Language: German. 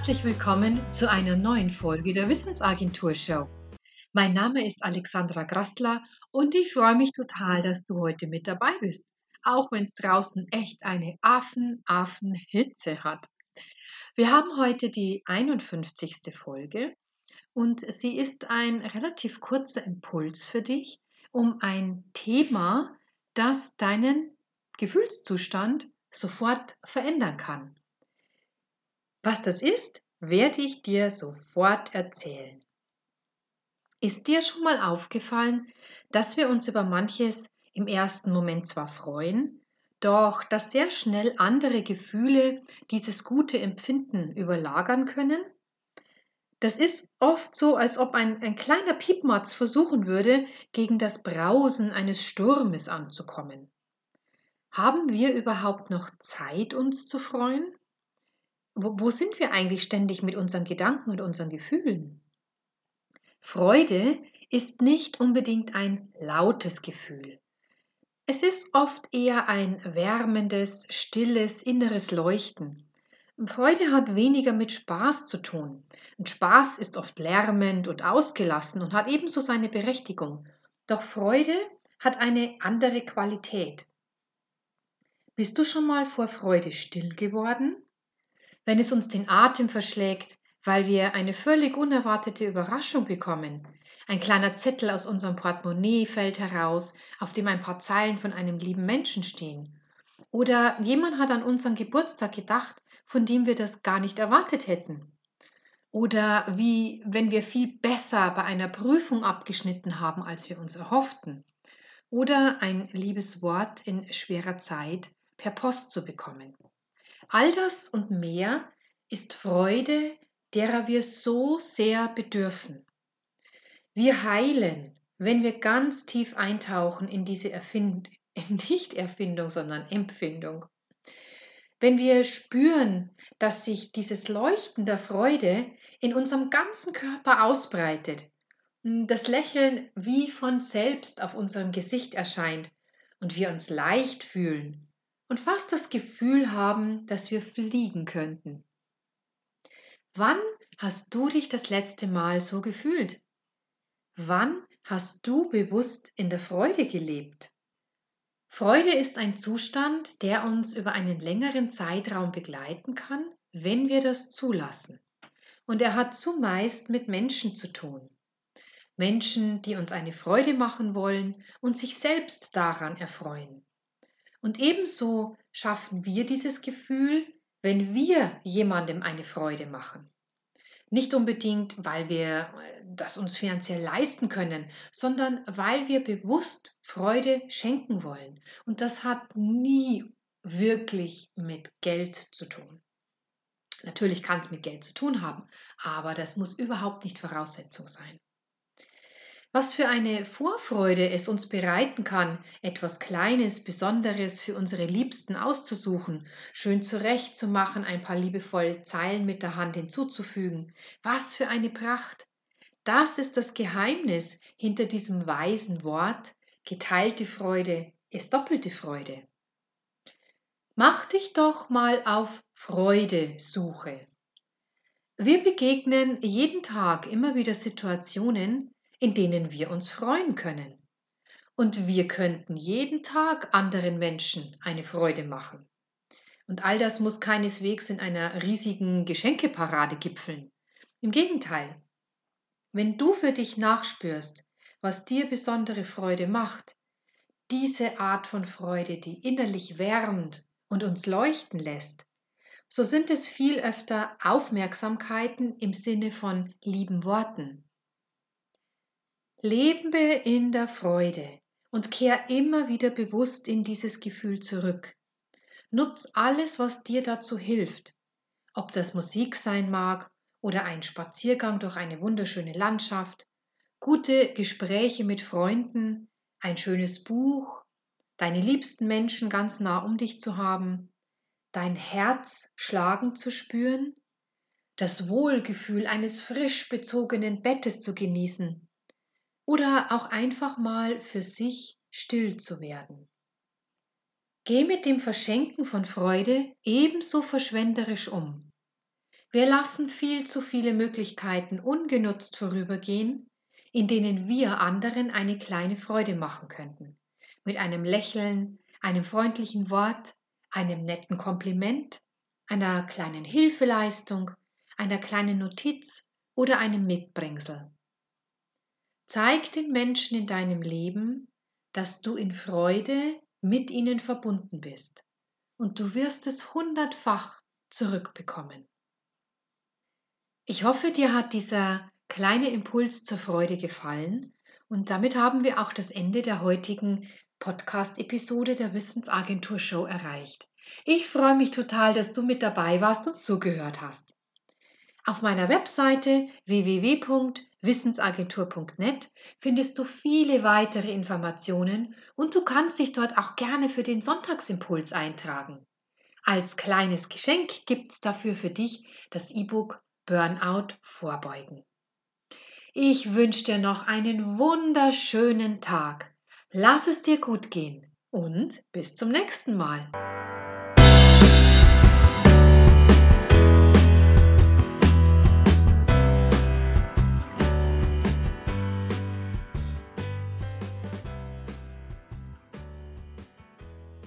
herzlich willkommen zu einer neuen Folge der Wissensagentur Show. Mein Name ist Alexandra Grassler und ich freue mich total, dass du heute mit dabei bist, auch wenn es draußen echt eine Affen-Affen-Hitze hat. Wir haben heute die 51. Folge und sie ist ein relativ kurzer Impuls für dich, um ein Thema, das deinen Gefühlszustand sofort verändern kann. Was das ist, werde ich dir sofort erzählen. Ist dir schon mal aufgefallen, dass wir uns über manches im ersten Moment zwar freuen, doch dass sehr schnell andere Gefühle dieses gute Empfinden überlagern können? Das ist oft so, als ob ein, ein kleiner Piepmatz versuchen würde, gegen das Brausen eines Sturmes anzukommen. Haben wir überhaupt noch Zeit, uns zu freuen? Wo, sind wir eigentlich ständig mit unseren Gedanken und unseren Gefühlen? Freude ist nicht unbedingt ein lautes Gefühl. Es ist oft eher ein wärmendes, stilles, inneres Leuchten. Freude hat weniger mit Spaß zu tun. Und Spaß ist oft lärmend und ausgelassen und hat ebenso seine Berechtigung. Doch Freude hat eine andere Qualität. Bist du schon mal vor Freude still geworden? Wenn es uns den Atem verschlägt, weil wir eine völlig unerwartete Überraschung bekommen. Ein kleiner Zettel aus unserem Portemonnaie fällt heraus, auf dem ein paar Zeilen von einem lieben Menschen stehen. Oder jemand hat an unseren Geburtstag gedacht, von dem wir das gar nicht erwartet hätten. Oder wie wenn wir viel besser bei einer Prüfung abgeschnitten haben, als wir uns erhofften. Oder ein liebes Wort in schwerer Zeit per Post zu bekommen. All das und mehr ist Freude, derer wir so sehr bedürfen. Wir heilen, wenn wir ganz tief eintauchen in diese Erfind nicht Erfindung, sondern Empfindung. Wenn wir spüren, dass sich dieses Leuchten der Freude in unserem ganzen Körper ausbreitet, das Lächeln wie von selbst auf unserem Gesicht erscheint und wir uns leicht fühlen, und fast das Gefühl haben, dass wir fliegen könnten. Wann hast du dich das letzte Mal so gefühlt? Wann hast du bewusst in der Freude gelebt? Freude ist ein Zustand, der uns über einen längeren Zeitraum begleiten kann, wenn wir das zulassen. Und er hat zumeist mit Menschen zu tun. Menschen, die uns eine Freude machen wollen und sich selbst daran erfreuen. Und ebenso schaffen wir dieses Gefühl, wenn wir jemandem eine Freude machen. Nicht unbedingt, weil wir äh, das uns finanziell leisten können, sondern weil wir bewusst Freude schenken wollen. Und das hat nie wirklich mit Geld zu tun. Natürlich kann es mit Geld zu tun haben, aber das muss überhaupt nicht Voraussetzung sein. Was für eine Vorfreude es uns bereiten kann, etwas Kleines, Besonderes für unsere Liebsten auszusuchen, schön zurechtzumachen, ein paar liebevolle Zeilen mit der Hand hinzuzufügen. Was für eine Pracht! Das ist das Geheimnis hinter diesem weisen Wort, geteilte Freude ist doppelte Freude. Mach dich doch mal auf Freudesuche. Wir begegnen jeden Tag immer wieder Situationen, in denen wir uns freuen können. Und wir könnten jeden Tag anderen Menschen eine Freude machen. Und all das muss keineswegs in einer riesigen Geschenkeparade gipfeln. Im Gegenteil, wenn du für dich nachspürst, was dir besondere Freude macht, diese Art von Freude, die innerlich wärmt und uns leuchten lässt, so sind es viel öfter Aufmerksamkeiten im Sinne von lieben Worten, Lebe in der Freude und kehr immer wieder bewusst in dieses Gefühl zurück. Nutz alles, was dir dazu hilft, ob das Musik sein mag oder ein Spaziergang durch eine wunderschöne Landschaft, gute Gespräche mit Freunden, ein schönes Buch, deine liebsten Menschen ganz nah um dich zu haben, dein Herz schlagen zu spüren, das Wohlgefühl eines frisch bezogenen Bettes zu genießen oder auch einfach mal für sich still zu werden. Geh mit dem Verschenken von Freude ebenso verschwenderisch um. Wir lassen viel zu viele Möglichkeiten ungenutzt vorübergehen, in denen wir anderen eine kleine Freude machen könnten. Mit einem Lächeln, einem freundlichen Wort, einem netten Kompliment, einer kleinen Hilfeleistung, einer kleinen Notiz oder einem Mitbringsel. Zeig den Menschen in deinem Leben, dass du in Freude mit ihnen verbunden bist und du wirst es hundertfach zurückbekommen. Ich hoffe, dir hat dieser kleine Impuls zur Freude gefallen und damit haben wir auch das Ende der heutigen Podcast-Episode der Wissensagentur Show erreicht. Ich freue mich total, dass du mit dabei warst und zugehört hast. Auf meiner Webseite www.wissensagentur.net findest du viele weitere Informationen und du kannst dich dort auch gerne für den Sonntagsimpuls eintragen. Als kleines Geschenk gibt es dafür für dich das E-Book Burnout vorbeugen. Ich wünsche dir noch einen wunderschönen Tag. Lass es dir gut gehen und bis zum nächsten Mal.